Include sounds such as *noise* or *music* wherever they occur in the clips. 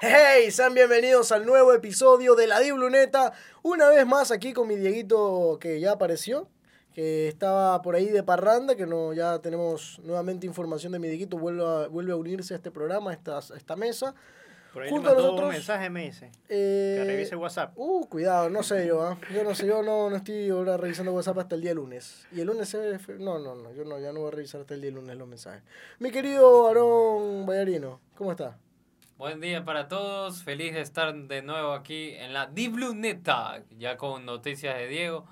Hey, sean bienvenidos al nuevo episodio de La Dibluneta. Una vez más aquí con mi Dieguito que ya apareció, que estaba por ahí de parranda, que no, ya tenemos nuevamente información de mi Dieguito, vuelve a, vuelve a unirse a este programa, esta, a esta mesa. Por ahí Junto le a nosotros, un mensaje me dice. Eh, Que revise WhatsApp. Uh, cuidado, no sé yo, ¿ah? Yo no sé, yo no, no estoy ahora revisando WhatsApp hasta el día lunes. Y el lunes es... No, no, no, yo no, ya no voy a revisar hasta el día lunes los mensajes. Mi querido Aarón Ballarino, ¿cómo está? Buen día para todos, feliz de estar de nuevo aquí en la Dibluneta, ya con noticias de Diego,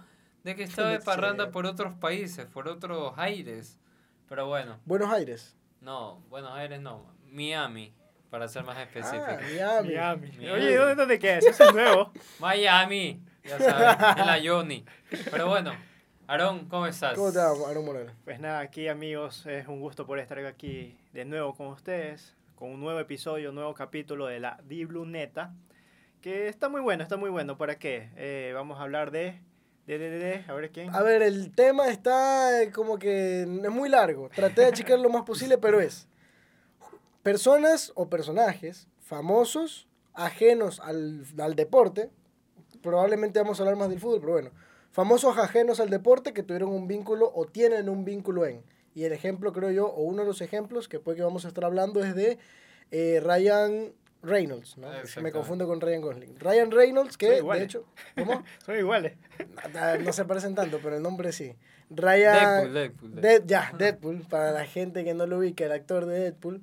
de que estaba de parranda por otros países, por otros aires. Pero bueno, Buenos Aires. no, Buenos Aires no, Miami, para ser más específico. Ah, Miami. Miami. Miami. Oye, ¿dónde, dónde quedas? Eso es nuevo. *laughs* Miami, ya sabes, en la Johnny. Pero bueno, Aarón, ¿cómo estás? ¿Cómo te va, Aarón Moreno? Pues nada, aquí amigos, es un gusto por estar aquí de nuevo con ustedes, con un nuevo episodio, un nuevo capítulo de la Dibluneta, que está muy bueno, está muy bueno. ¿Para qué? Eh, vamos a hablar de, de, de, de, de, a ver quién. A ver, el tema está eh, como que es muy largo. Traté de achicar lo más posible, pero es personas o personajes famosos, ajenos al, al deporte. Probablemente vamos a hablar más del fútbol, pero bueno. Famosos ajenos al deporte que tuvieron un vínculo o tienen un vínculo en. Y el ejemplo, creo yo, o uno de los ejemplos que puede que vamos a estar hablando es de eh, Ryan Reynolds, ¿no? Se me confunde con Ryan Gosling. Ryan Reynolds, que de hecho, *laughs* ¿cómo? Son iguales. Ah, No se parecen tanto, pero el nombre sí. Ryan. Deadpool, Deadpool, Deadpool. Dead- ya, Deadpool, para la gente que no lo ubica, el actor de Deadpool,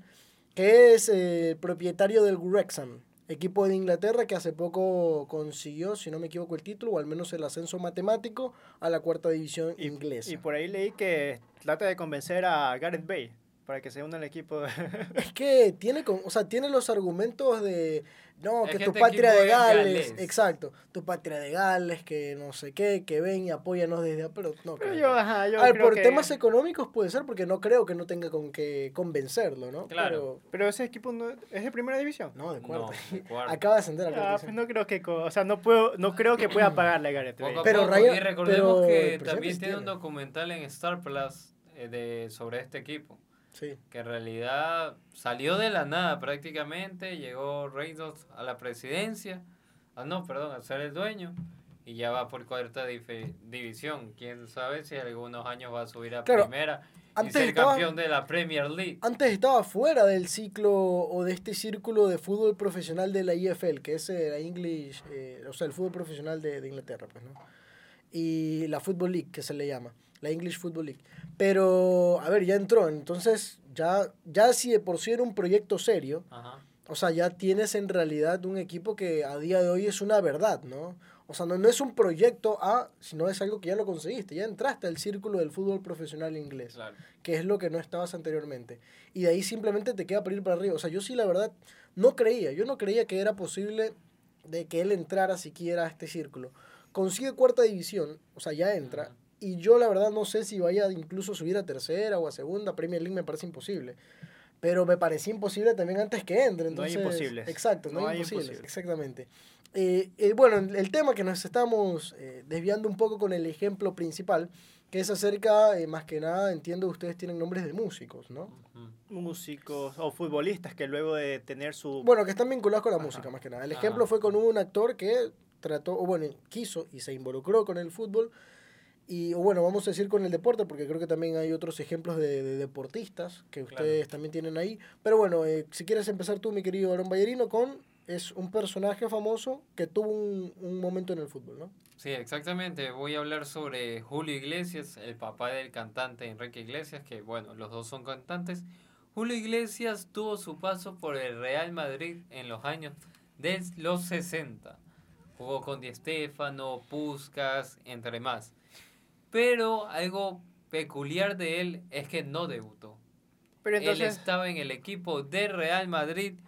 que es eh, propietario del Wrexham, equipo de Inglaterra que hace poco consiguió, si no me equivoco, el título, o al menos el ascenso matemático a la cuarta división Y, inglesa. y por ahí leí que trata de convencer a Gareth Bale para que se una al equipo. *laughs* Es que tiene, con- o sea, tiene los argumentos de, no, Es que que tu este patria de es Gales, exacto, tu patria de Gales, que no sé qué, que ven y apóyanos desde, pero no Pero creo. yo, ajá, yo A ver, creo por que- temas económicos puede ser, porque no creo que no tenga con qué convencerlo, ¿no? Claro. Pero ese equipo no, es de primera división. No, de cuarta. No, de *laughs* cuarta. Acaba de ascender a Ah, cuarta pues división. no creo que, o sea, no puedo, no creo que pueda pagarle a. Poco a Pero poco, y recordemos pero que también presente tiene un tiene. documental en Star Plus eh, de, sobre este equipo. Sí. que en realidad salió de la nada prácticamente, llegó Reynolds a la presidencia, ah no, perdón, a ser el dueño, y ya va por cuarta división. Quién sabe si en algunos años va a subir a Claro, primera y ser estaba- campeón de la Premier League. Antes estaba fuera del ciclo o de este círculo de fútbol profesional de la IFL, que es eh, la English, eh, o sea, el fútbol profesional de, de Inglaterra, pues, ¿no? Y la Football League, que se le llama, la English Football League. Pero, a ver, ya entró, entonces ya, ya si de por sí era un proyecto serio, Ajá. o sea, ya tienes en realidad un equipo que a día de hoy es una verdad, ¿no? O sea, no, no es un proyecto A, sino es algo que ya lo conseguiste, ya entraste al círculo del fútbol profesional inglés Claro. que es lo que no estabas anteriormente. Y de ahí simplemente te queda por ir para arriba. O sea, yo sí, la verdad, no creía. Yo no creía que era posible de que él entrara siquiera a este círculo. Consigue cuarta división, o sea, ya entra. Y yo, la verdad, no sé si vaya a incluso subir a tercera o a segunda. Premier League me parece imposible. Pero me parecía imposible también antes que entre. No hay Entonces, imposibles. Exacto, no, No hay hay imposibles. imposibles. Exactamente. Eh, eh, bueno, el tema que nos estamos eh, desviando un poco con el ejemplo principal, que es acerca, más que nada, entiendo que ustedes tienen nombres de músicos, ¿no? Músicos o futbolistas que luego de tener su... Bueno, que están vinculados con la Ajá. música, más que nada. El Ajá. ejemplo fue con un actor que trató, o bueno, quiso y se involucró con el fútbol. Y bueno, vamos a decir con el deporte, porque creo que también hay otros ejemplos de, de deportistas que Claro. ustedes también tienen ahí. Pero bueno, eh, si quieres empezar tú, mi querido Aaron Ballerino, con es un personaje famoso que tuvo un, un momento en el fútbol, ¿no? Sí, exactamente. Voy a hablar sobre Julio Iglesias, el papá del cantante Enrique Iglesias, que bueno, los dos son cantantes. Julio Iglesias tuvo su paso por el Real Madrid en los años de los 60. Jugó con Di Stéfano, Puskas, entre más. Pero algo peculiar de él es que no debutó. Pero Él estaba en el equipo de Real Madrid,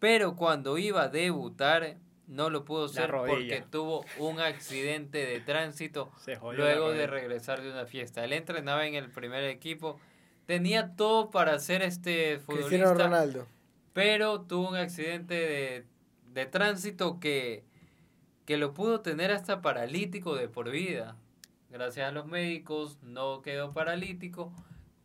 pero cuando iba a debutar no lo pudo ser porque tuvo un accidente de tránsito *laughs* luego de regresar de una fiesta. Él entrenaba en el primer equipo, tenía todo para ser este Cristiano futbolista, Ronaldo. pero tuvo un accidente de, de tránsito que que lo pudo tener hasta paralítico de por vida. Gracias a los médicos no quedó paralítico,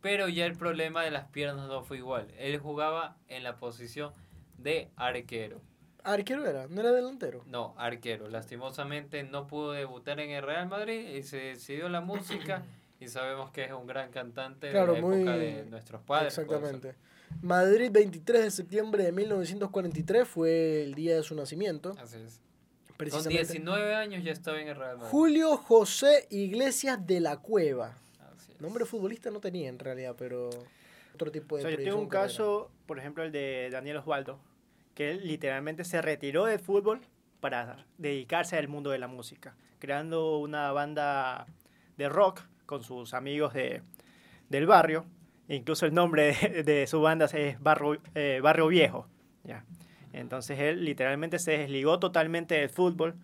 pero ya el problema de las piernas no fue igual. Él jugaba en la posición de arquero. Arquero era, no era delantero. No, arquero. Lastimosamente no pudo debutar en el Real Madrid y se decidió la música y sabemos que es un gran cantante Claro, de la época muy- de nuestros padres. Exactamente. Madrid, 23 de septiembre de 1943 fue el día de su nacimiento. Así es. Con Precisamente. 19 años ya estaba en el Real Madrid. Julio José Iglesias de la Cueva. Así es. Nombre futbolista no tenía en realidad, pero otro tipo O de sea, yo tengo un carrera. caso, por ejemplo, el de Daniel Osvaldo, que él literalmente se retiró del fútbol para dedicarse al mundo de la música, creando una banda de rock con sus amigos de, del barrio. Incluso el nombre de, de su banda es Barrio, eh, Barrio Viejo. ¿ya? Entonces él literalmente se desligó totalmente del fútbol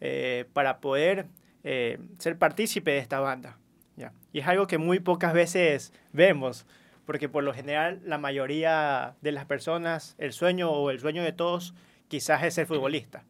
eh, para poder eh, ser partícipe de esta banda. ¿ya? Y es algo que muy pocas veces vemos, porque por lo general la mayoría de las personas, el sueño o el sueño de todos quizás es ser futbolista.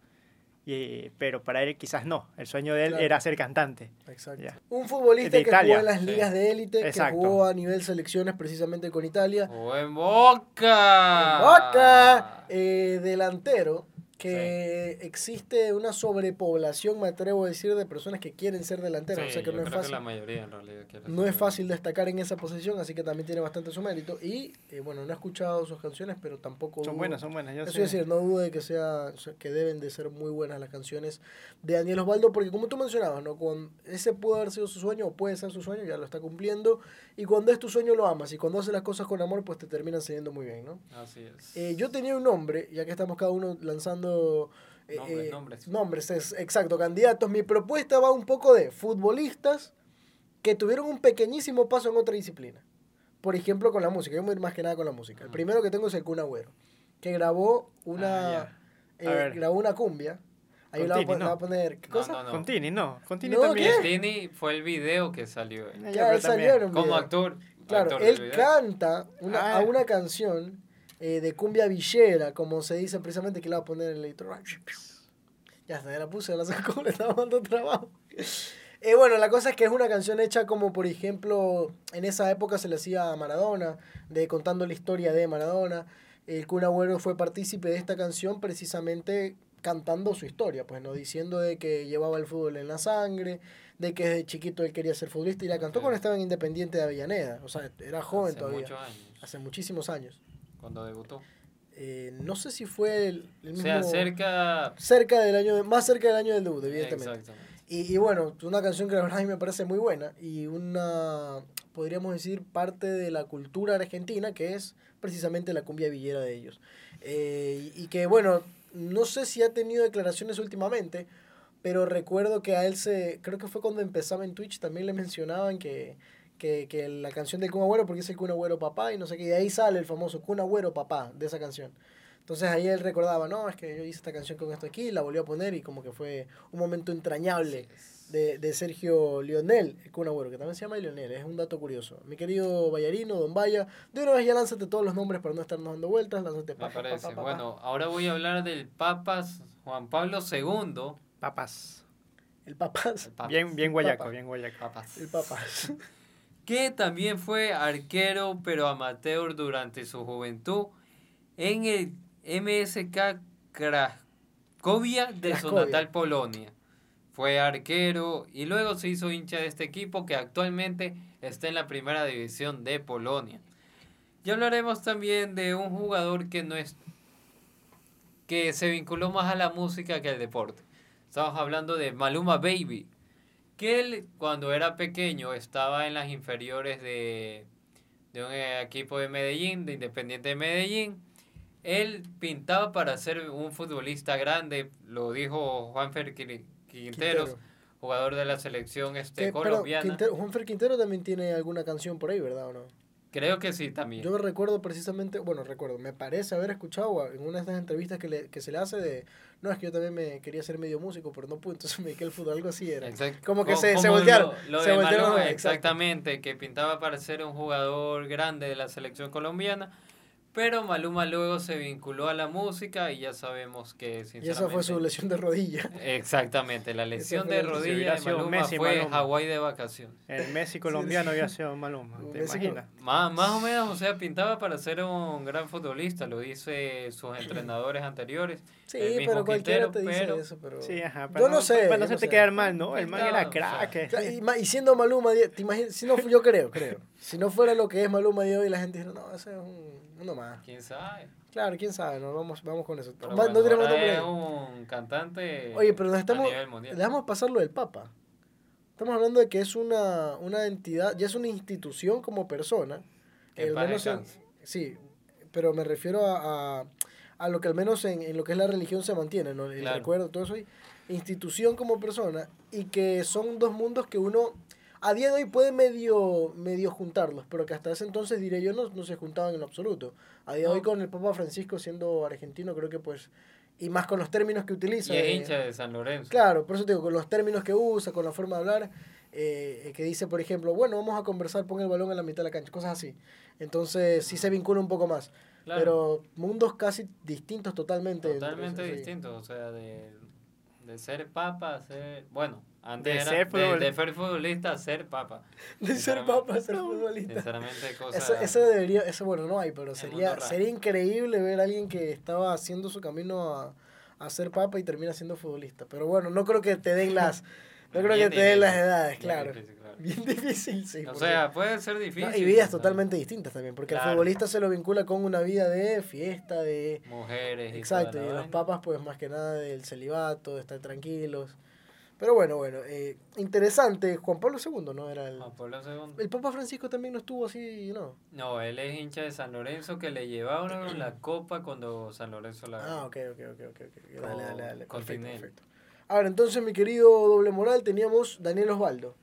Y, pero para él quizás no, el sueño de él Claro. era ser cantante. Exacto. Ya. Un futbolista De que Italia, jugó en las sí. ligas de élite, que jugó a nivel selecciones precisamente con Italia. ¡O en Boca! Boca, eh, delantero, que existe una sobrepoblación, me atrevo a decir, de personas que quieren ser delanteros. o sea que yo no es fácil. la mayoría en realidad No ser es fácil destacar en esa posición, así que también tiene bastante su mérito. Y eh, bueno, no he escuchado sus canciones, pero tampoco. Son dudo- buenas, son buenas. yo Eso sé. es decir, no dudo de que sea que deben de ser muy buenas las canciones de Daniel Osvaldo, porque como tú mencionabas, ¿no? Con ese pudo haber sido su sueño o puede ser su sueño, ya lo está cumpliendo. Y cuando es tu sueño lo amas y cuando haces las cosas con amor, pues te terminan saliendo muy bien, ¿no? Así es. Eh, yo tenía un nombre, ya que estamos cada uno lanzando eh, Nombres, eh, nombres. nombres, es- exacto, candidatos. Mi propuesta va un poco de futbolistas que tuvieron un pequeñísimo paso en otra disciplina. Por ejemplo, con la música. Yo me voy a ir más que nada con la música. El primero que tengo es el Kun Agüero, que grabó una, Ah, eh, A grabó una cumbia. Ahí voy a Contini, voy a ¿no? poner, ¿qué No, cosa? no, no. Contini, no. Contini No, también. ¿qué? Destiny fue el video que salió. él. Ya, él salió en un Como video. actor. Claro, actor él canta una, Ah. a una canción eh, de cumbia villera, como se dice precisamente, que le va a poner en el editor. Ya está, ya la puse, la sacó, *laughs* le estaba dando trabajo. Eh, bueno, la cosa es que es una canción hecha como, por ejemplo, en esa época se le hacía a Maradona, de contando la historia de Maradona. El Kun Agüero fue partícipe de esta canción precisamente cantando su historia, pues no diciendo de que llevaba el fútbol en la sangre, de que desde chiquito él quería ser futbolista y la cantó cuando estaba en Independiente de Avellaneda, o sea, era joven Hace todavía, muchos años. hace muchísimos años. Cuando debutó. Eh, no sé si fue el, el O mismo... sea, cerca. cerca del año, más cerca del año del debut, evidentemente. Exactamente. Y, y bueno, una canción que la verdad a mí me parece muy buena y una, podríamos decir, parte de la cultura argentina que es precisamente la cumbia villera de ellos. Eh, y, y que bueno, no sé si ha tenido declaraciones últimamente, pero recuerdo que a él se, creo que fue cuando empezaba en Twitch, también le mencionaban que, que, que la canción del Kun Agüero, porque es el Kun Agüero papá y no sé qué, y de ahí sale el famoso Kun Agüero papá de esa canción. Entonces ahí él recordaba, no, es que yo hice esta canción con esto aquí, la volvió a poner y como que fue un momento entrañable de, de Sergio Lionel, el Kun Agüero, que también se llama Lionel, es un dato curioso. Mi querido Vallarino, Don Vaya, de una vez ya lánzate todos los nombres para no estarnos dando vueltas, lánzate Me pa, pa. Bueno, ahora voy a hablar del Papas Juan Pablo II. Papas. El papás, El Papas. Bien, bien guayaco, Papa. bien guayaco. Papas. el papás. Que también fue arquero pero amateur durante su juventud en el MSK Cracovia de su natal Polonia. Fue arquero y luego se hizo hincha de este equipo que actualmente está en la primera división de Polonia. Y hablaremos también de un jugador que no es que se vinculó más a la música que al deporte. Estamos hablando de Maluma Baby, que él cuando era pequeño estaba en las inferiores de, de un eh, equipo de Medellín, de Independiente de Medellín. Él pintaba para ser un futbolista grande, lo dijo Juanfer Quinteros, Quintero. jugador de la selección este, pero colombiana. Quintero, Juanfer Quintero también tiene alguna canción por ahí, ¿verdad o no? Creo que sí también. Yo recuerdo precisamente, bueno, recuerdo, me parece haber escuchado en una de estas entrevistas que, le, que se le hace de, no, es que yo también me quería ser medio músico, pero no pude, entonces me dediqué al fútbol, algo así era. Exact- Como que se- se voltearon, Lo, lo se de voltearon, exacto. exactamente, que pintaba para ser un jugador grande de la selección colombiana, Pero Maluma luego se vinculó a la música y ya sabemos que Y esa fue su lesión de rodilla. Exactamente, la lesión de Si rodilla de Maluma Messi, fue Maluma. Hawái de vacaciones. El Messi colombiano había sido Maluma, ¿te Messi imaginas? Más, más o menos, o sea, pintaba para ser un gran futbolista, lo dice sus entrenadores anteriores. Sí, el mismo pero cualquiera Quintero, te dice pero- eso, pero... Sí, ajá. Yo no sé, Para no no hacerte sé. quedar mal, ¿no? El man Claro, era o sea, crack. eh. Claro, Y, siendo Maluma, te imaginas, si no, yo creo, creo. Si no fuera lo que es Maluma de hoy, la gente dice, no, ese es un, uno más. ¿Quién sabe? Claro, quién sabe, no, vamos, vamos con eso. Pero Ma- bueno, no tenemos ahora es un cantante Oye, pero nos estamos, a nivel mundial. a pasar lo del Papa. Estamos hablando de que es una, una entidad, ya es una institución como persona. Que paz menos en- sí, pero me refiero a, a, a lo que al menos en, en lo que es la religión se mantiene, ¿no? El Claro. recuerdo, todo eso. institución como persona y que son dos mundos que uno a día de hoy puede medio, medio juntarlos, pero que hasta ese entonces, diré yo, no, no se juntaban en absoluto. A día de hoy con el Papa Francisco siendo argentino, creo que pues, y más con los términos que utiliza. Y es eh, hincha de San Lorenzo. Claro, por eso te digo, con los términos que usa, con la forma de hablar, eh, que dice, por ejemplo, bueno, vamos a conversar, pon el balón en la mitad de la cancha, cosas así. Entonces sí se vincula un poco más. Claro. Pero mundos casi distintos totalmente. Totalmente esos, sí. distinto, o sea, de, de ser papa a ser, bueno, antes De era ser de, futbol- *laughs* de ser futbolista a ser papa. De ser papa a ser futbolista. Sinceramente. Eso, eso debería, eso bueno, no hay, pero sería, sería increíble ver a alguien que estaba haciendo su camino a, a ser papa y termina siendo futbolista. Pero bueno, no creo que te den las, no *laughs* creo que te den las edades, claro. *laughs* Bien difícil, sí. O porque- sea, puede ser difícil. No, y vidas totalmente distintas también, porque el Claro. futbolista se lo vincula con una vida de fiesta, de... Mujeres y Exacto, y los papas pues más que nada del celibato, de estar tranquilos. Pero bueno, bueno, eh, interesante, Juan Pablo II, ¿no? Era el... Juan Pablo II. El Papa Francisco también no estuvo así, ¿no? No, él es hincha de San Lorenzo que le llevaron *clears throat* la copa cuando San Lorenzo la Ah, ok, ok, ok, ok. Dale, dale, dale. Perfecto, perfecto. Ahora, entonces, mi querido doble moral, teníamos Daniel Osvaldo.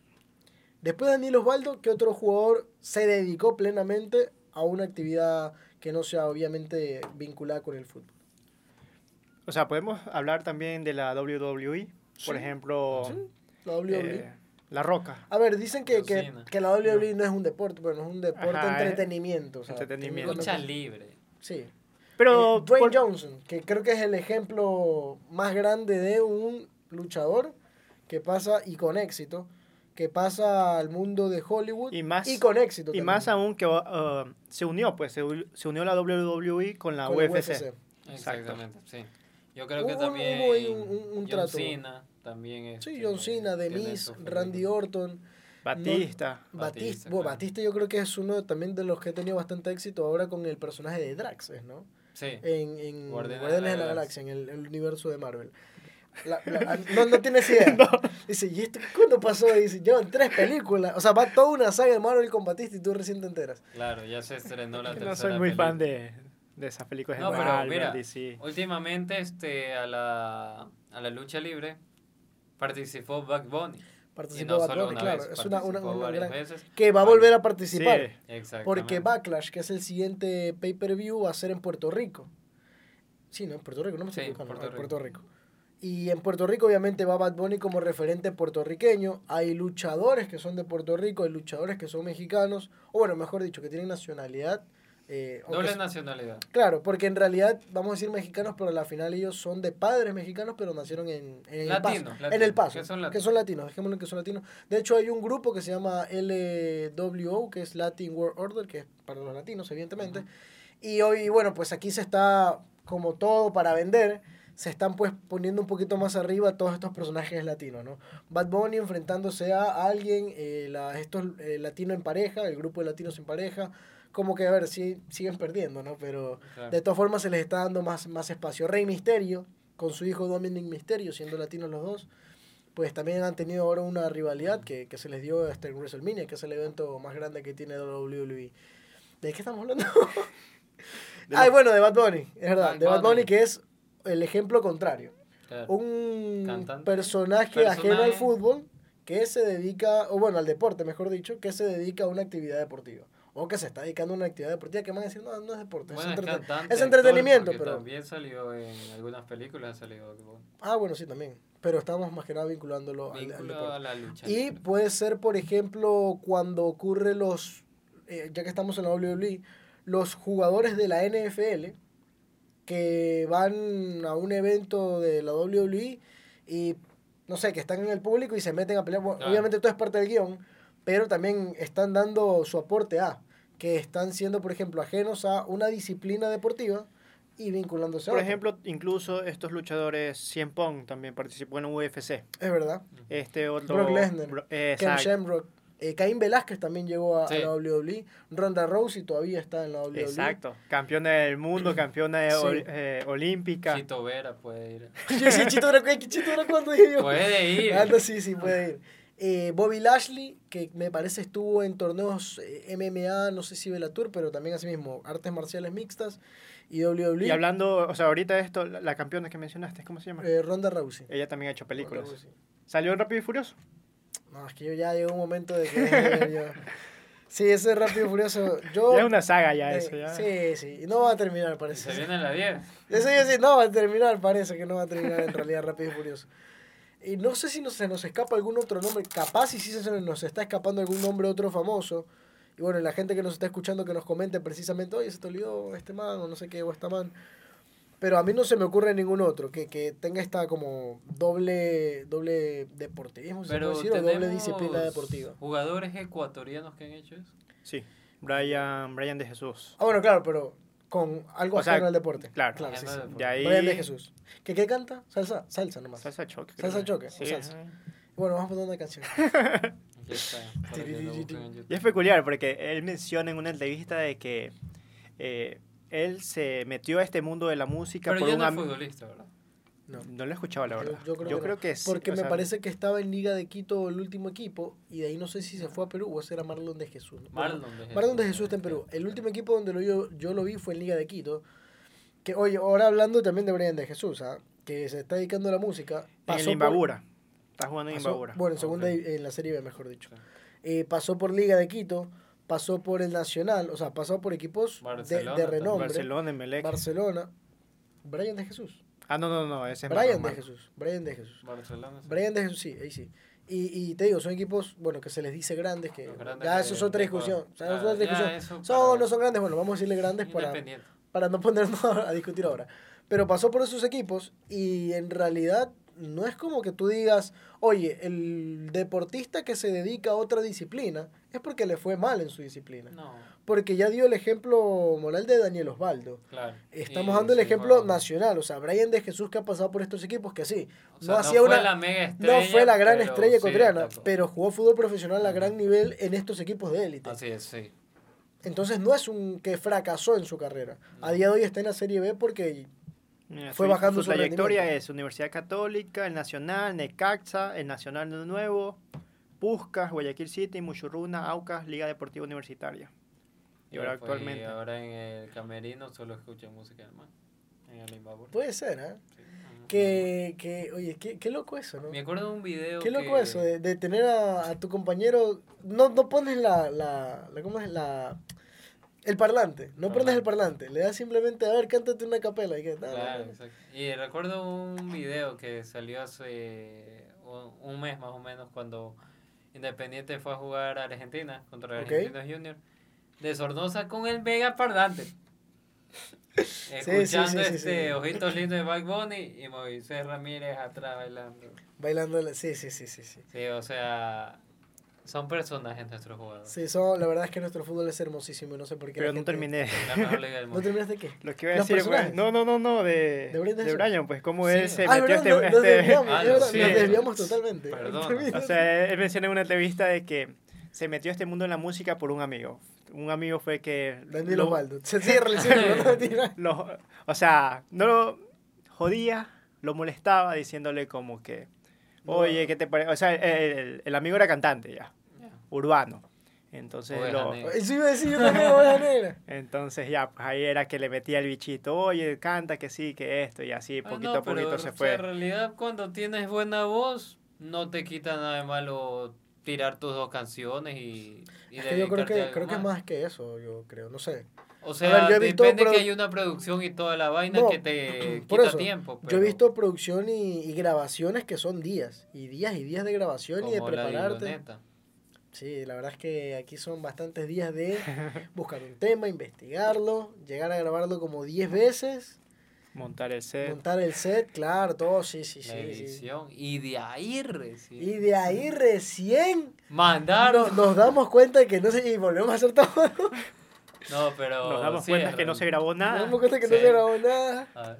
Después de Daniel Osvaldo, ¿qué otro jugador se dedicó plenamente a una actividad que no sea obviamente vinculada con el fútbol? O sea, podemos hablar también de la WWE. Por ejemplo, Sí, La WWE. eh, La Roca. A ver, dicen que, que, que la WWE no es un deporte, bueno, es un deporte Ajá, es entretenimiento. o sea, entretenimiento. Lucha libre. Sí. Pero Dwayne por- Johnson, que creo que es el ejemplo más grande de un luchador que pasa, y con éxito, que pasa al mundo de Hollywood Y más- con éxito. y también, más aún que uh, se unió, pues, se, se unió la WWE con la con UFC. UFC. Exactamente, sí. Yo creo que Hubo- también hubo un- un- un John trato. Cena también Sí, este, John Cena, su Randy. Orton, Batista. Batista. Batista, Bueno, claro. Batista yo creo que es uno también de los que ha tenido bastante éxito ahora con el personaje de Drax, ¿no? Sí. en, en Guardianes de la de la Galaxia. Galaxia, en el, el universo de Marvel. La- la- no, no tienes idea. *laughs* Dice, ¿y esto cuándo pasó? Y dice, llevan tres películas. O sea, va toda una saga de Marvel con Batista y tú recién te enteras. Claro, ya se estrenó la No tercera soy muy película. fan de, de esas películas de No, pero Marvel, mira, DC. últimamente este a la a la lucha libre participó Bugs Bunny. Participó no Bad Bunny, claro. vez, Es una, una, participó una varias gran... veces. Que va a volver a participar. Sí. Exactamente. Porque Backlash, que es el siguiente pay-per-view, va a ser en Puerto Rico. Sí, ¿no? En Puerto Rico, no me estoy Sí, equivocando. Puerto Rico. Y en Puerto Rico, obviamente, va Bad Bunny como referente puertorriqueño. Hay luchadores que son de Puerto Rico, hay luchadores que son mexicanos, o bueno, mejor dicho, que tienen nacionalidad. eh, que Doble nacionalidad. Claro, porque en realidad, vamos a decir mexicanos, pero a la final ellos son de padres mexicanos, pero nacieron en, en El Paso. en El Paso. que son Que latinos. son latinos, dejémoslo que son latinos. De hecho, hay un grupo que se llama LWO, que es Latin World Order, que es para los latinos, evidentemente. Y hoy, bueno, pues aquí se está, como todo para vender, se están pues poniendo un poquito más arriba todos estos personajes latinos, ¿no? Bad Bunny enfrentándose a alguien, eh, la, estos eh, latinos en pareja, el grupo de latinos en pareja, como que a ver, sí, siguen perdiendo, ¿no? Pero Claro. de todas formas se les está dando más, más espacio. Rey Misterio, con su hijo Dominic Misterio, siendo latinos los dos, pues también han tenido ahora una rivalidad que, que se les dio hasta en WrestleMania, que es el evento más grande que tiene WWE. ¿De qué estamos hablando? *laughs* Ay, bueno, de Bad Bunny, es verdad. Bad de Bad Bunny, Bunny. que es el ejemplo contrario. Claro. Un Cantante. personaje ajeno al fútbol que se dedica, o bueno, al deporte, mejor dicho, que se dedica a una actividad deportiva. O que se está dedicando a una actividad deportiva que van a decir, no, no es deporte, Bueno, es, entreten- cantante, es entretenimiento, pero... también salió en algunas películas ha salido. Ah, bueno, sí, también. Pero estamos más que nada vinculándolo al- deporte. a la lucha. Y puede ser, por ejemplo, cuando ocurre los, eh, ya que estamos en la WWE, los jugadores de la NFL que van a un evento de la WWE y no sé, que están en el público y se meten a pelear. Bueno. Obviamente todo es parte del guion, pero también están dando su aporte a que están siendo, por ejemplo, ajenos a una disciplina deportiva y vinculándose a Por ejemplo, incluso estos luchadores, Cien Pong también participó en UFC. Es verdad. Este otro... Brock Lesnar, Bro- Ken. Shamrock. Eh, Caín Velázquez también llegó a, a Sí. la WWE. Ronda Rousey todavía está en la WWE. Exacto. Campeona del mundo, campeona Sí. ol- eh, olímpica. Chito Vera puede ir. *laughs* Sí, sí, Chito era, Chito era cuando dije yo. Puede ir. Anda, sí, sí, puede ir. Eh, Bobby Lashley, que me parece estuvo en torneos eh, MMA, no sé si Bellator, pero también así mismo, artes marciales mixtas y WWE. Y hablando, o sea, ahorita de esto, la, la campeona que mencionaste, ¿cómo se llama? Eh, Ronda Rousey. Ella también ha hecho películas. ¿Salió en Rápido y Furioso? No, es que yo ya llegó un momento de que... yo. *laughs* Sí, ese Rápido y Furioso. Yo, Ya es una saga ya eh, eso, ya. Sí, sí. Y no va a terminar, parece. Se viene la 10. Eso ya sí, no va a terminar, parece que no va a terminar en realidad Rápido y Furioso. Y no sé si nos, se nos escapa algún otro nombre, capaz y si se nos está escapando algún nombre otro famoso. Y bueno, la gente que nos está escuchando que nos comente precisamente, oye, se te olvidó este man o no sé qué, o esta man. Pero a mí no se me ocurre ningún otro que, que tenga esta como doble, doble deportivismo, se Pero puede decir, o doble disciplina deportiva. Jugadores ecuatorianos que han hecho eso. Sí. Brian, Brian de Jesús. Ah, bueno, claro, pero con algo O sea, ajeno al deporte. claro. claro sí, De ahí... Brian de Jesús. ¿Qué, ¿Qué canta? Salsa, salsa nomás. Salsa choque. Salsa creo. choque, o Sí, salsa. Bueno, vamos a poner una canción. *laughs* Está. Y es peculiar porque él menciona en una entrevista de que eh, él se metió a este mundo de la música Pero por ya un no es futbolista, ¿verdad? No. No lo he escuchado, la verdad. yo creo que no. sí. Porque me sea, parece que estaba en Liga de Quito el último equipo y de ahí no sé si se fue a Perú o ese era Marlon de Jesús. ¿no? Marlon de Jesús. Marlon de Jesús está en Perú. El último equipo donde lo, yo, yo lo vi fue en Liga de Quito. Que, oye, ahora hablando también de Brian de Jesús, ¿ah? que se está dedicando a la música. En pasó por- Imbabura. Está jugando en Imbabura. bueno, en segunda en la Serie B, mejor dicho. Eh, pasó por Liga de Quito, pasó por el Nacional, o sea, pasó por equipos de, Barcelona de renombre. Barcelona, Emelec. Barcelona. Brian de Jesús. Ah, no, no, no. Ese es Brian de. Jesús. Brian de Jesús. Barcelona. sí. Brian de Jesús, sí, ahí sí. Y, y te digo, son equipos, bueno, que se les dice grandes, que grandes ya eso es otra discusión. O sea, es Ah, otra discusión. Son no son grandes, bueno, vamos a decirle grandes para, para no ponernos *laughs* a discutir ahora. Pero pasó por esos equipos y en realidad no es como que tú digas, oye, el deportista que se dedica a otra disciplina es porque le fue mal en su disciplina. No, Porque ya dio el ejemplo moral de Daniel Osvaldo. claro. Estamos Y dando el sí, ejemplo bueno, nacional, o sea, Brian de Jesús que ha pasado por estos equipos que sí, o sea, no hacía fue una la mega no estrella, fue la gran pero estrella ecuatoriana, pero jugó fútbol profesional a gran nivel en estos equipos de élite. Así es, sí. Entonces no es un que fracasó en su carrera. A día de hoy está en la Serie B porque Mira, Fue su- bajando su su trayectoria es Universidad Católica, el Nacional, Necaxa, el Nacional de Nuevo, Puscas, Guayaquil City, Muchurruna, Aucas, Liga Deportiva Universitaria. Y ahora fue- actualmente. ahora en el camerino solo escucho música alemán. En el Imbabur. puede ser, ¿eh? Sí. Que, que oye, qué, qué loco eso, ¿no? Me acuerdo de un video Qué loco que- eso, de, de tener a, a tu compañero, no, no pones la, la, la, ¿cómo es? La, el parlante, no Parlante. prendes el parlante, le das simplemente, a ver, cántate una capela. Y que, "Dale, Claro, dale". exacto. Y recuerdo un video que salió hace un, un mes más o menos cuando Independiente fue a jugar a Argentina contra. Argentinos Junior. De Sornosa con el mega parlante. *laughs* Escuchando sí, sí, este. Ojitos Lindos de Bad Bunny y Moisés Ramírez atrás bailando. Bailando, la- sí, sí, sí, sí, sí. Sí, o sea, son personajes nuestros jugadores. Sí, son, la verdad es que nuestro fútbol es hermosísimo y no sé por qué. Pero no gente- terminé. La mejor liga del *laughs* ¿No terminaste qué? Lo que iba a ¿Los decir, pues, no, no, no, no, de, ¿De Brian de? Brian, pues cómo Sí. él se Ah, es metió verdad, este, nos, este- desviamos, Ah, verdad, sí. nos desviamos totalmente. Perdón. O sea, él menciona en una entrevista de que se metió a este mundo en la música por un amigo. Un amigo fue que... Daniel lo- Osvaldo. Se cierra no *laughs* o sea, no lo jodía, lo molestaba diciéndole como que, No. Oye, ¿qué te parece? O sea, el, el- amigo era cantante ya, urbano. Entonces, lo-. Eso iba a decir yo también, oveja negra. *laughs* entonces ya, pues ahí era que le metía el bichito, oye, canta que sí, que esto, y así, Ah, poquito no, a poquito pero, se o sea, fue. en realidad, cuando tienes buena voz, no te quita nada de malo tirar tus dos canciones y, y Es que yo creo que, algo creo que es más que eso, yo creo, no sé. O sea, ver, yo he visto depende que hay una producción y toda la vaina No, que te *clears throat* por quita eso, tiempo. Yo he pero visto producción y, y grabaciones que son días, y días y días de grabación y de como la prepararte. Biboneta. Sí, la verdad es que aquí son bastantes días de *laughs* buscar un tema, investigarlo, llegar a grabarlo como 10 veces, Montar el set. montar el set, claro, todo, sí, sí, la sí. sí. edición. Y de ahí recién. Y de ahí recién Mandar. nos, nos damos cuenta de que no sé, y volvemos a hacer todo. No, pero. Nos damos sí, cuenta es que no se grabó Nos nada. damos cuenta que no Sí. se grabó nada. A ver.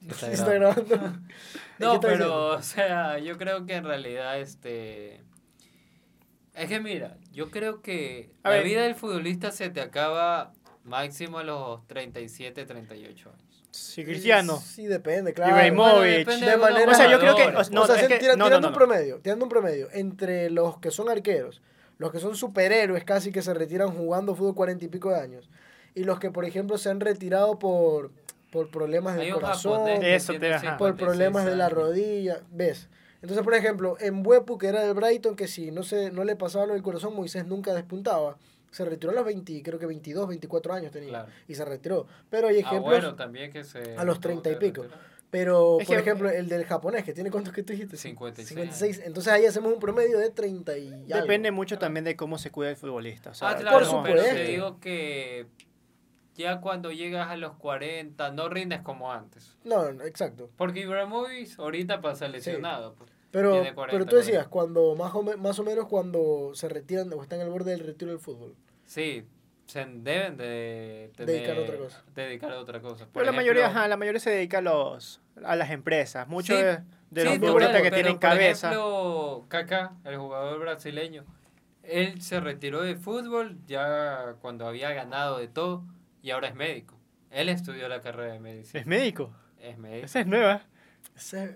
Sí, Está está grabando. grabando. *laughs* ¿Qué No, pero, o sea, yo creo que en realidad, este... Es que mira, yo creo que A la ver. vida del futbolista se te acaba máximo a los 37, 38 años. Sí, Cristiano. Sí, depende, claro. Ibrahimovic. depende de algunos manera- O sea, yo creo que. o- no, o sea, es que- tira- no, tirando no, un no. promedio, tirando un promedio, entre los que son arqueros, los que son superhéroes casi que se retiran jugando fútbol cuarenta y pico de años, y los que, por ejemplo, se han retirado por, por problemas del corazón, Eso te- por 56 problemas de la rodilla, ¿ves? Entonces, por ejemplo, en Buepu, que era del Brighton, que si no, se, no le pasaba lo del corazón, Moisés nunca despuntaba. Se retiró a los 20, creo que 22, 24 años tenía. Claro. Y se retiró. Pero hay Ah, ejemplos bueno, también que se... a los tuvo 30 y pico. Pero, Es por que- ejemplo, el del japonés, que tiene cuántos que tú dijiste? 56 56. Entonces ahí hacemos un promedio de 30 y algo. Depende mucho también de cómo se cuida el futbolista. o sea, Ah, claro, Por pero te supuesto. digo que ya cuando llegas a los 40 no rindes como antes. No, no, exacto. Porque Ibrahimovic ahorita pasa lesionado. pues. Pero, Tiene 40, pero tú decías, 40. cuando más o, me- más o menos cuando se retiran o están al borde del retiro del fútbol. Sí, se deben de tener- Dedicar a otra cosa. Dedicar a otra cosa. Por Pero la mayoría, ajá, la mayoría se dedica a, los, a las empresas. Muchos Sí, de, de sí, los futbolistas que pero, tienen por cabeza. ejemplo, Kaká, el jugador brasileño, él se retiró de fútbol ya cuando había ganado de todo y ahora es médico. Él estudió la carrera de medicina. Es médico. Es médico. Esa es nueva.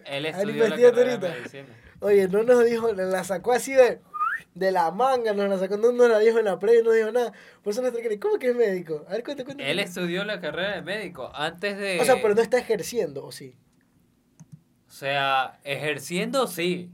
Él estudió la carrera de medicina. Oye, no nos dijo, la sacó así de, de la manga, nos la sacó, no nos la dijo en la previa, no dijo nada. Por eso nuestra ¿cómo que es médico? A ver, cuenta, cuenta. Él estudió la carrera de médico antes de... O sea, pero no está ejerciendo, ¿o sí? O sea, ejerciendo sí.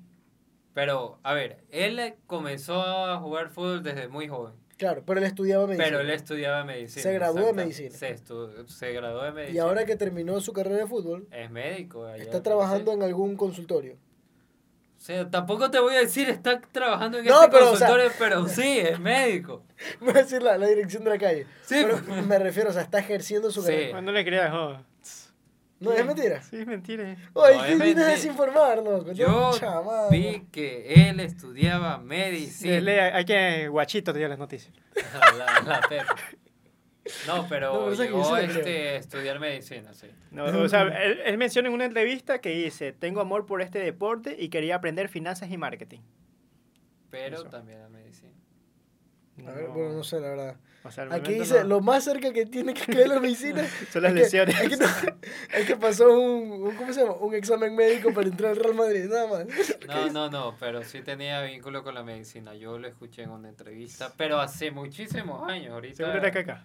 Pero, a ver, él comenzó a jugar fútbol desde muy joven. Claro, pero él estudiaba medicina. Pero él estudiaba medicina. Se graduó de medicina. Se, estu- se graduó de medicina. Y ahora que terminó su carrera de fútbol, Es médico. está trabajando en algún consultorio. O sea, tampoco te voy a decir está trabajando en No, este pero, o sea- consultorio, pero sí, es médico. *laughs* Voy a decir la, la dirección de la calle. Sí, Pero me refiero, o sea, está ejerciendo su Sí. carrera. No le creas, jo. No, es mentira. Sí, es mentira. Oye, No, ¿qué es vienes a mentira. desinformarnos? Yo Chamada. vi que él estudiaba medicina. Sí, hay que guachito te dio las noticias. *laughs* la, la Pepe. No, *laughs* No, pero yo llegó sí la este, estudiar medicina, sí. No, o sea, él, él menciona en una entrevista que dice, tengo amor por este deporte y quería aprender finanzas y marketing. Pero Eso. también a medicina. A ver, bueno, no sé, la verdad. O sea, al Aquí dice, no. lo más cerca que tiene que caer la medicina *laughs* Son las es que- lesiones. Es que, no- es que pasó un, un- ¿cómo se llama? Un examen médico para entrar al Real Madrid, nada más. *laughs* No, no, no, pero sí tenía vínculo con la medicina. Yo lo escuché en una entrevista, pero hace muchísimos años. Ahorita. Seguro era caca.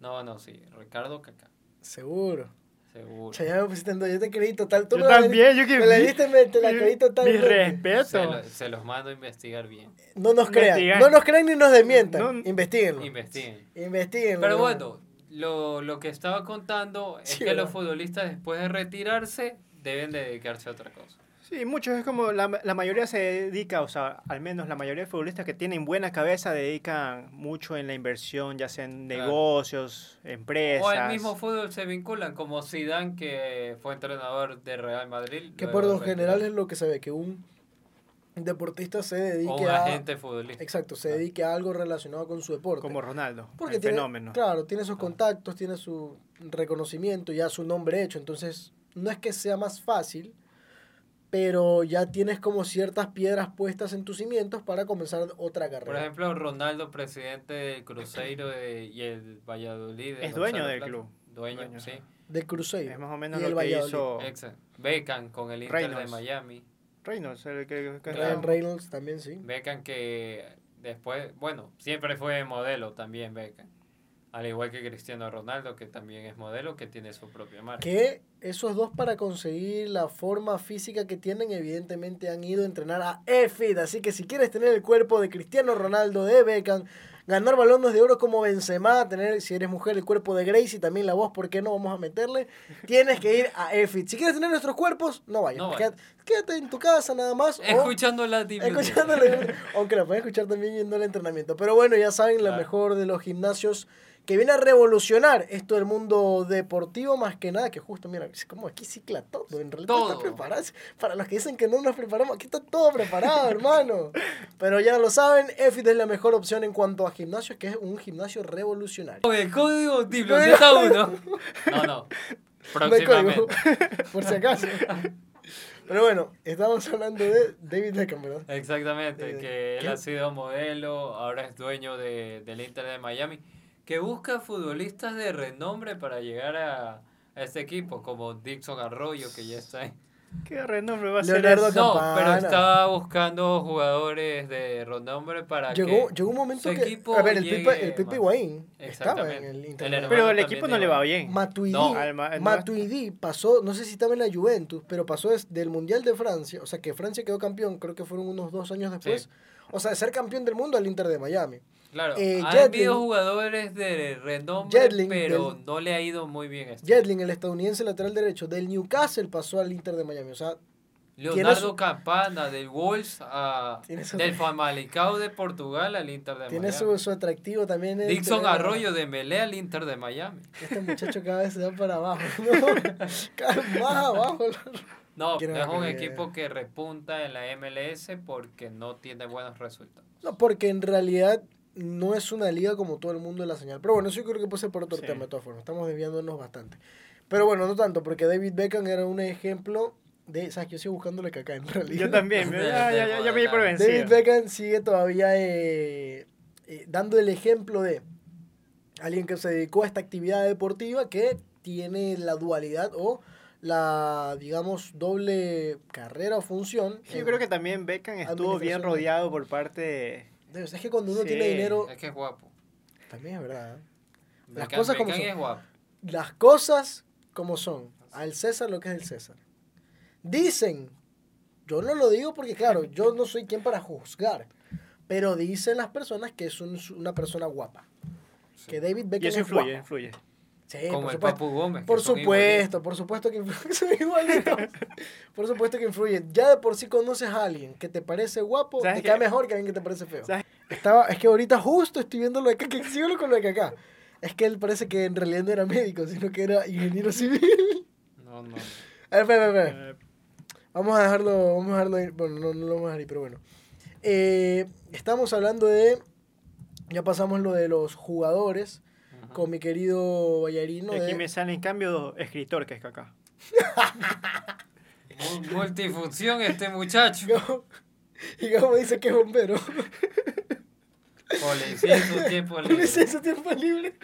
No, no, sí. Ricardo Caca. Seguro. Seguro. Che, ya me pusiste en duda, yo te creí total. Tú Yo me la también, yo que Me la diste, me, te la mi- creí Mi totalmente. respeto. Se, lo- se los mando a investigar bien. No nos crean. No nos crean ni nos desmientan. No- Investíguenlo. Investiguen. Investíguenlo. Pero no. bueno, lo, lo que estaba contando es Sí, que los futbolistas después de retirarse deben de dedicarse a otra cosa. Sí, muchos es como la, la mayoría se dedica, o sea, al menos la mayoría de futbolistas que tienen buena cabeza dedican mucho en la inversión, ya sea en Claro. negocios, empresas. O al mismo fútbol se vinculan, como Zidane, que fue entrenador de Real Madrid. Que por lo general es lo que se ve, que un deportista se dedique O un a... agente futbolista. Exacto, se dedique a algo relacionado con su deporte. como Ronaldo, Porque el tiene, fenómeno. Claro, tiene sus contactos, tiene su reconocimiento, ya su nombre hecho. Entonces, no es que sea más fácil, pero ya tienes como ciertas piedras puestas en tus cimientos para comenzar otra carrera. Por ejemplo, Ronaldo, presidente del Cruzeiro de- y el Valladolid. de Es dueño Gonzalo del Plata. club. Dueño, Dueño, sí. del Cruzeiro. Es más o menos y el que Valladolid. hizo Exacto. Beckham con el Inter Reynolds. de Miami. Reynolds, el que, que- Ryan Reynolds también, sí. Beckham que después, bueno, siempre fue modelo también Beckham. Al igual que Cristiano Ronaldo, que también es modelo, que tiene su propia marca. Que esos dos para conseguir la forma física que tienen, evidentemente han ido a entrenar a EFIT. Así que si quieres tener el cuerpo de Cristiano Ronaldo, de Beckham, ganar balones de oro como Benzema, tener, si eres mujer, el cuerpo de Grace y también la voz, ¿por qué no? Vamos a meterle. Tienes que ir a EFIT. Si quieres tener nuestros cuerpos, no vayas. No quédate, quédate en tu casa nada más. Escuchando la *laughs* biblioteca. Escuchándole, aunque la pueden escuchar también yendo al entrenamiento. Pero bueno, ya saben, la mejor de los gimnasios que viene a revolucionar esto del mundo deportivo más que nada, que justo, mira, como aquí cicla todo, en realidad Todo. está preparado. Para los que dicen que no nos preparamos, aquí está todo preparado, *laughs* hermano. Pero ya lo saben, EFIT es la mejor opción en cuanto a gimnasios, que es un gimnasio revolucionario. Código biblioteca 1. *laughs* No, no. Próximamente. *laughs* por si acaso. Pero bueno, estamos hablando de David Beckham, ¿verdad? Exactamente, Eh, que él ¿qué? ha sido modelo, ahora es dueño de, del Inter de Miami, que busca futbolistas de renombre para llegar a, a este equipo, como Dixon Arroyo, que ya está ahí. ¿Qué renombre va a ser Leonardo eso? No, pero está buscando jugadores de renombre para Llegó, que llegó un momento su que. equipo A ver, el Pipe, el Pipe más. Higuaín estaba en el Inter. El. Pero el equipo no le va. bien. Matuidi, No. Matuidi pasó, no sé si estaba en la Juventus, pero pasó del Mundial de Francia, o sea que Francia quedó campeón, creo que fueron unos dos años después, o sea, de ser campeón del mundo al Inter de Miami. Claro, Eh, ha habido jugadores de renombre, pero del- no le ha ido muy bien este. Jedlin, el estadounidense lateral derecho del Newcastle, pasó al Inter de Miami, o sea, Leonardo Campana del Wolves a, Tiene su- del Famalicão de Portugal al Inter de tiene Miami. su, su atractivo también. Dixon tener Arroyo de Melé al Inter de Miami. Este muchacho *laughs* cada vez se va para abajo, ¿no? más abajo. No, Quiero es un que- equipo que repunta en la MLS porque no tiene buenos resultados. No, porque en realidad no es una liga como todo el mundo de la señal. Pero bueno, eso yo creo que puede ser por otro Sí. tema, de todas formas. Estamos desviándonos bastante. Pero bueno, no tanto, porque David Beckham era un ejemplo de. ¿Sabes? Yo sigo buscándole caca en realidad. Yo también, ya, ya, ya, ya me di por de- David vencido. Beckham sigue todavía eh, eh, dando el ejemplo de alguien que se dedicó a esta actividad deportiva que tiene la dualidad o la, digamos, doble carrera o función. Sí, Yo creo que también Beckham estuvo bien rodeado por parte Es que cuando uno Sí. tiene dinero, Es que es guapo. también es verdad. ¿eh? Las cosas como son. es guapo. las cosas como son. Al César lo que es el César. Dicen, yo no lo digo porque claro, yo no soy quien para juzgar, pero dicen las personas que es un- una persona guapa. Que David Y Beckham eso es influye, guapo. influye. Sí, Como por el supuesto. Papu Gómez. Por supuesto, por supuesto que influye. *laughs* Son igualitos. por supuesto que influye. Ya de por sí conoces a alguien que te parece guapo, ¿Sabes te qué? cae mejor que alguien que te parece feo. ¿Sabes? Estaba, es que ahorita justo estoy viendo lo de acá, que síguelo con lo de acá. Es que él parece que en realidad no era médico, sino que era ingeniero civil. No, no. A ver, espera, espera, espera. Eh, Vamos a dejarlo, vamos a dejarlo ir. Bueno, no, no lo vamos a dejar ir, pero bueno. Eh, estamos hablando de. Ya pasamos lo de los jugadores Con mi querido Vallarino. Aquí de- me sale en cambio escritor, que es acá. Mu- Multifunción este muchacho. *laughs* Y Gabo dice que es bombero. Policía en su tiempo *laughs* libre. Dice su tiempo libre.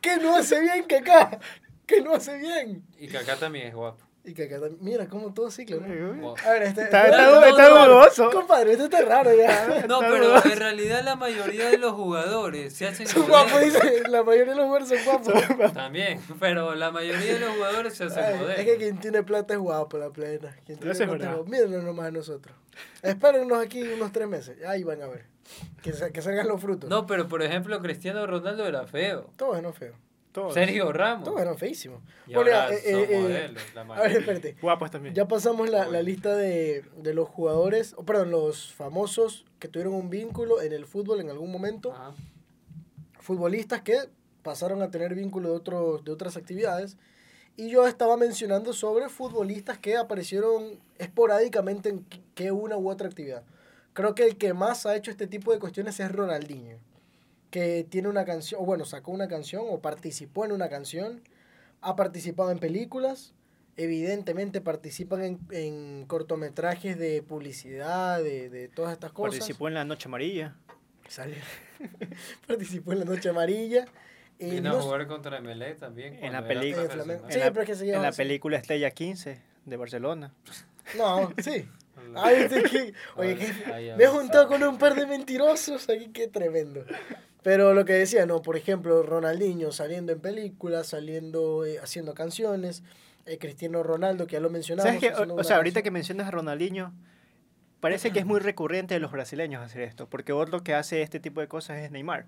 Que no hace bien, acá. Que no hace bien. Y acá también es guapo. Y que acá también. Mira cómo todo ciclo, ¿no? A ver, este. Está, espera, está, no, está no, no, dudoso. Compadre, esto está raro ya. No, Está pero dudoso. en realidad la mayoría de los jugadores se hacen Son guapos, dice. La mayoría de los jugadores son guapos. También, pero la mayoría de los jugadores se hacen Ay, modelos. es que quien tiene plata es guapo, la plena. Quien tiene Eso es plata. Mírenlo nomás a nosotros. Espérennos aquí unos tres meses. Ahí van a ver. Que, que salgan los frutos. No, pero por ejemplo, Cristiano Ronaldo era feo. Todos eran feos. Todos. Sergio Ramos. Todos eran feísimos. Y Bueno, ahora ya, eh, son eh, eh, modelos, la A ver, mayoría. espérate. Guapos también. Ya pasamos la, la lista de, de los jugadores, o perdón, los famosos que tuvieron un vínculo en el fútbol en algún momento. Ajá. Futbolistas que pasaron a tener vínculo de, otros, de otras actividades. Y yo estaba mencionando sobre futbolistas que aparecieron esporádicamente en que- que una u otra actividad. Creo que el que más ha hecho este tipo de cuestiones es Ronaldinho, que tiene una canción, o bueno, sacó una canción o participó en una canción, ha participado en películas, evidentemente participan en, en cortometrajes de publicidad, de, de todas estas cosas. Participó en la Noche Amarilla. Sale- *laughs* participó en la Noche Amarilla. Eh, Vino no a jugar contra también. En la película. En la- pero es que se En la película Estrella 15 de Barcelona. No, sí. Ay, este que- oye, que- me he juntado con un par de mentirosos aquí, qué tremendo. Pero lo que decía, no, por ejemplo, Ronaldinho saliendo en películas, saliendo, eh, haciendo canciones, eh, Cristiano Ronaldo, que ya lo mencionamos. ¿Sabes qué? haciendo O, sea, ahorita que mencionas a Ronaldinho, parece que es muy recurrente de los brasileños hacer esto, porque otro que hace este tipo de cosas es Neymar.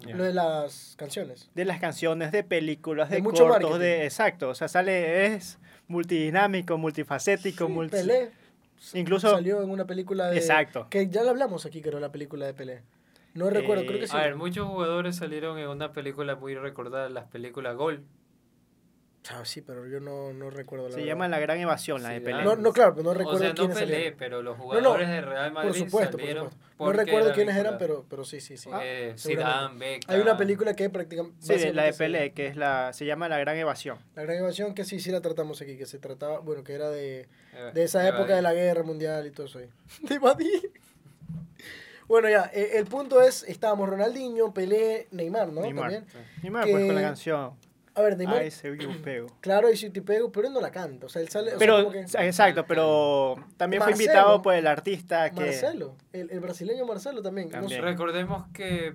Ya. Lo de las canciones. De las canciones, de películas, De de, mucho cortos, marketing. de exacto, o sea, sale es multidinámico, multifacético, Sí, multi- Pelé incluso salió en una película de... Exacto. Que ya lo hablamos aquí, creo, la película de Pelé. No recuerdo, creo que Eh, sí. A ver, muchos jugadores salieron en una película muy recordada, las películas Gol. Ah, sí, pero yo no, no recuerdo la se verdad. llama La Gran Evasión, la Sí, de ah, Pelé. No, no, claro, pero no O recuerdo sea, no quiénes Pelé, salieron. pero los no. jugadores de Real Madrid Por supuesto, por supuesto. No recuerdo era quiénes eran, pero, pero sí, sí, sí. Eh, seguramente. Zidane, Beckham. Hay una película que prácticamente... Sí, la de Pelé, que es la, se llama La Gran Evasión. La gran evasión que sí, sí la tratamos aquí, que se trataba, bueno, que era de, Eh, de esa eh, época de la guerra mundial y todo eso ahí. *laughs* De evadir. Bueno, ya, eh, el punto es, estábamos Ronaldinho, Pelé, Neymar, ¿no? Neymar. También. Neymar, pues con la Que- canción. A ver, Neymar, Ay, se vio un pego. claro, pego, pero él no la canta, o sea, él sale... o sea, Pero, que- exacto, pero también fue invitado por el artista que... Marcelo, el, el brasileño Marcelo también. no También. sé. Recordemos que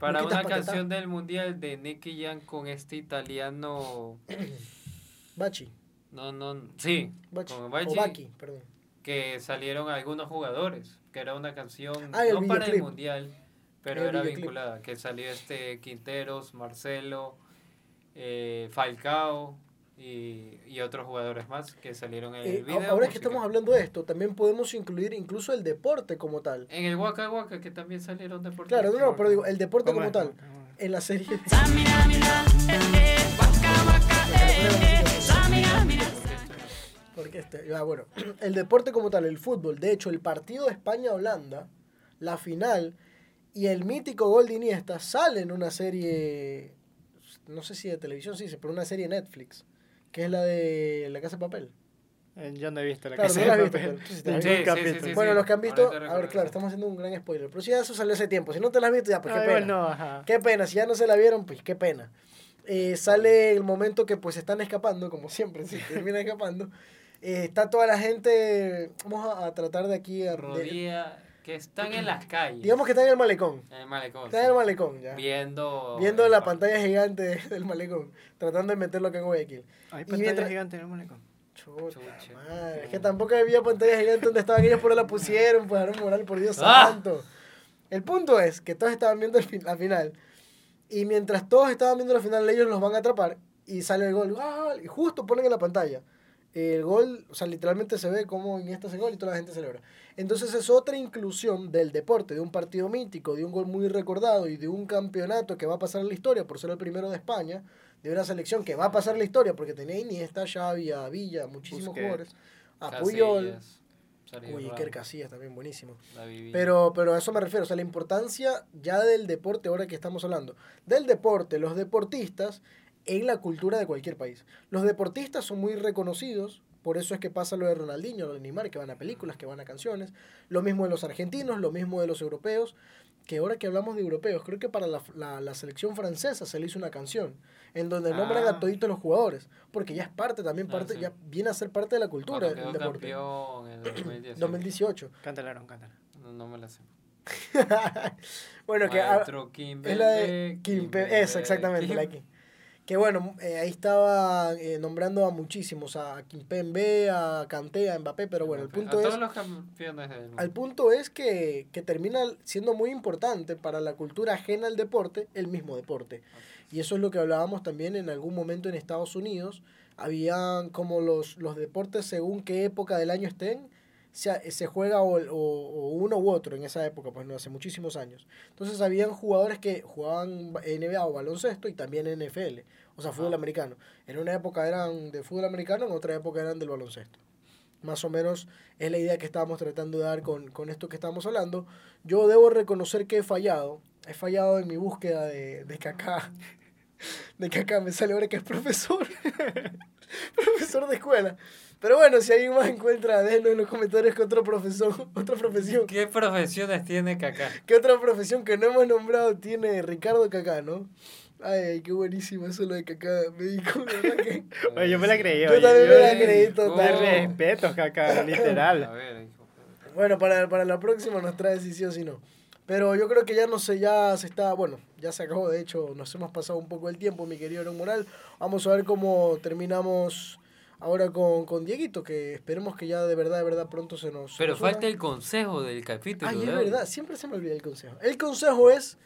para Luquitas una Paquetá. canción del mundial de Nicky Jam con este italiano. *clears throat* Bachi, No, no. Sí, Bachi, con o Baki, perdón. que salieron algunos jugadores. Que era una canción Ah, el no para el mundial, pero El era videoclip. vinculada. Que salió este Quinteros, Marcelo, eh, Falcao y, y otros jugadores más que salieron en Eh, el video. ahora que musical. estamos hablando de esto, también podemos incluir incluso el deporte como tal. En el Waka Waka, que también salieron deportistas. Claro, no, no, pero digo, el deporte ¿Cómo como es? tal. En la serie... *laughs* Porque este, ah, bueno, *clears throat* el deporte como tal, el fútbol, de hecho, el partido de España-Holanda, la final y el mítico gol de Iniesta sale en una serie, no sé si de televisión, sí, pero una serie Netflix, que es la de La Casa de Papel. Eh, Yo no he visto la Claro, casa no la de visto, papel. *laughs* tú sí. Sí, bueno, los que han visto, a ver, claro, estamos haciendo un gran spoiler, pero si ya eso salió hace tiempo, si no te la has visto ya, pues qué Ay, pena. bueno, ajá. Qué pena, si ya no se la vieron, pues qué pena. Eh, sale el momento que pues están escapando, como siempre, se *laughs* termina escapando. Eh, está toda la gente, vamos a, a tratar de aquí, a- de- Rodilla, que están en las calles. digamos que están en el malecón. en el malecón. Están sí. en el malecón, ya. Viendo. Viendo la pa- pantalla gigante de- *laughs* del malecón, tratando de meterlo acá en Guayaquil. Hay Y pantalla mientras- gigante en el malecón. Chuta Chucha. madre, es que tampoco había pantalla gigante donde estaban ellos, pero la pusieron, pues Aaron Moral, por Dios *laughs* ¡Ah! santo. El punto es que todos estaban viendo el fin- la final. Y mientras todos estaban viendo la final, ellos los van a atrapar. Y sale el gol. ¡Gol! Y justo ponen en la pantalla. El gol, o sea, literalmente se ve cómo Iniesta hace gol y toda la gente celebra. Entonces es otra inclusión del deporte, de un partido mítico, de un gol muy recordado y de un campeonato que va a pasar en la historia por ser el primero de España, de una selección que va a pasar en la historia porque tenía Iniesta, Xavi, a Villa, muchísimos Busquets. jugadores, a Puyol, uy, Iker Casillas también buenísimo. Pero, pero a eso me refiero, o sea, la importancia ya del deporte, ahora que estamos hablando, del deporte, los deportistas en la cultura de cualquier país. Los deportistas son muy reconocidos, por eso es que pasa lo de Ronaldinho, lo de Neymar, que van a películas, que van a canciones, lo mismo de los argentinos, lo mismo de los europeos, que ahora que hablamos de europeos, creo que para la, la, la selección francesa se le hizo una canción, en donde nombran Ah. a toditos los jugadores, porque ya es parte, también Ah, parte, sí. ya viene a ser parte de la cultura del deporte. campeón en el 2018. 2018. Cántala, Aaron, cántala. No, no me la sé. *laughs* bueno, que... ah, Maestro Kimpembe, Es la de Kimpembe, eso, exactamente, Kim- la que- Que bueno, eh, ahí estaba eh, nombrando a muchísimos, a Kimpembe, a Kanté, a Mbappé, pero bueno, el punto a es, todos los campeones del mundo. al punto es que, que termina siendo muy importante para la cultura ajena al deporte, el mismo deporte. Y eso es lo que hablábamos también en algún momento en Estados Unidos. Habían como los, los deportes según qué época del año estén, se, se juega o, o- o uno u otro en esa época, pues no, hace muchísimos años. Entonces habían jugadores que jugaban NBA o baloncesto y también NFL, o sea, fútbol americano. En una época eran de fútbol americano, en otra época eran del baloncesto. Más o menos es la idea que estábamos tratando de dar con, con esto que estamos hablando. Yo debo reconocer que he fallado. He fallado en mi búsqueda de, de Kaká. De Kaká me sale ahora que es profesor. *laughs* profesor de escuela. Pero bueno, si alguien más encuentra, déjenlo en los comentarios que otro profesor, *laughs* otra profesión, ¿Qué profesiones tiene Kaká? qué otra profesión que no hemos nombrado tiene Ricardo Kaká, ¿no? Ay, qué buenísimo eso lo de Kaká médico, de verdad que... *laughs* Oye, yo me la creí. Yo oye, también me la yo- creí total. Respeto, caca, A literal. ver, hijo. Bueno, para, para la próxima nos trae si sí o si no. Pero yo creo que ya no sé, ya se está, bueno, ya se acabó, de hecho, nos hemos pasado un poco el tiempo, mi querido Aaron Moral. Vamos a ver cómo terminamos ahora con, con Dieguito, que esperemos que ya de verdad, de verdad pronto se nos... Pero falta el consejo del capítulo. Ay, es de hoy. verdad, siempre se me olvida el consejo. El consejo es...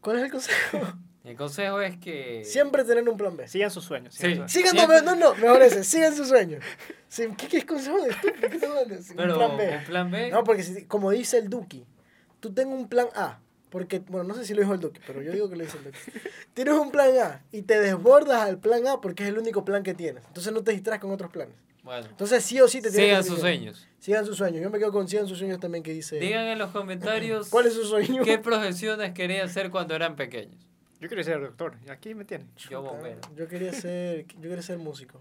¿Cuál es el consejo? *laughs* El consejo es que... siempre tener un plan B. Sigan sus sueños. Sí. sigan sus- Sigan, no, no, no, mejor ese, sigan sus sueños. Sí, ¿Qué, qué es consejo de estúpido? ¿Qué? Sí, Pero un plan B. un plan B. No, porque si- como dice el Duki, tú tengo un plan A. Porque, bueno, no sé si lo dijo el Duki, pero yo digo que lo dice el Duki. *laughs* Tienes un plan A y te desbordas al plan A porque es el único plan que tienes. Entonces no te distraes con otros planes. Bueno, Entonces sí o sí te tienes sigan que sus sueños. Sigan sus sueños. Yo me quedo con sigan sus sueños también que dice. Digan en los comentarios *laughs* ¿Cuál es su sueño? qué profesiones querían hacer cuando eran pequeños. Yo quiero ser doctor. Y aquí me tienen. Yo bombero. Yo quería ser, yo quería ser músico.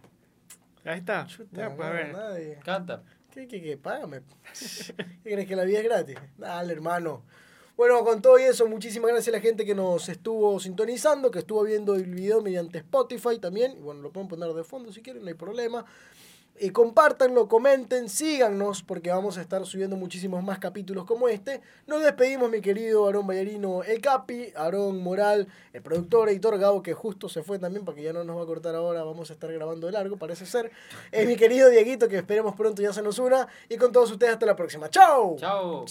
Ahí está. Chuta, Ya, pues, a no, ver. nadie. Canta. ¿Qué, qué, qué? Págame. *laughs* ¿Qué crees que la vida es gratis? Dale, hermano. Bueno, con todo y eso, muchísimas gracias a la gente que nos estuvo sintonizando, que estuvo viendo el video mediante Spotify también. Bueno, lo pueden poner de fondo si quieren, no hay problema. Y compártanlo, comenten, síganos, porque vamos a estar subiendo muchísimos más capítulos como este. Nos despedimos, mi querido Aarón Ballarino, el Capi, Aarón Moral, el productor, editor Gabo, que justo se fue también, para que ya no nos va a cortar ahora, vamos a estar grabando de largo, parece ser. Es mi querido Dieguito, que esperemos pronto ya se nos una. Y con todos ustedes, hasta la próxima. ¡Chao! Chao.